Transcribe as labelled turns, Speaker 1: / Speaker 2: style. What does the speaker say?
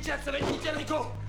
Speaker 1: ちゃんそれ兄行こう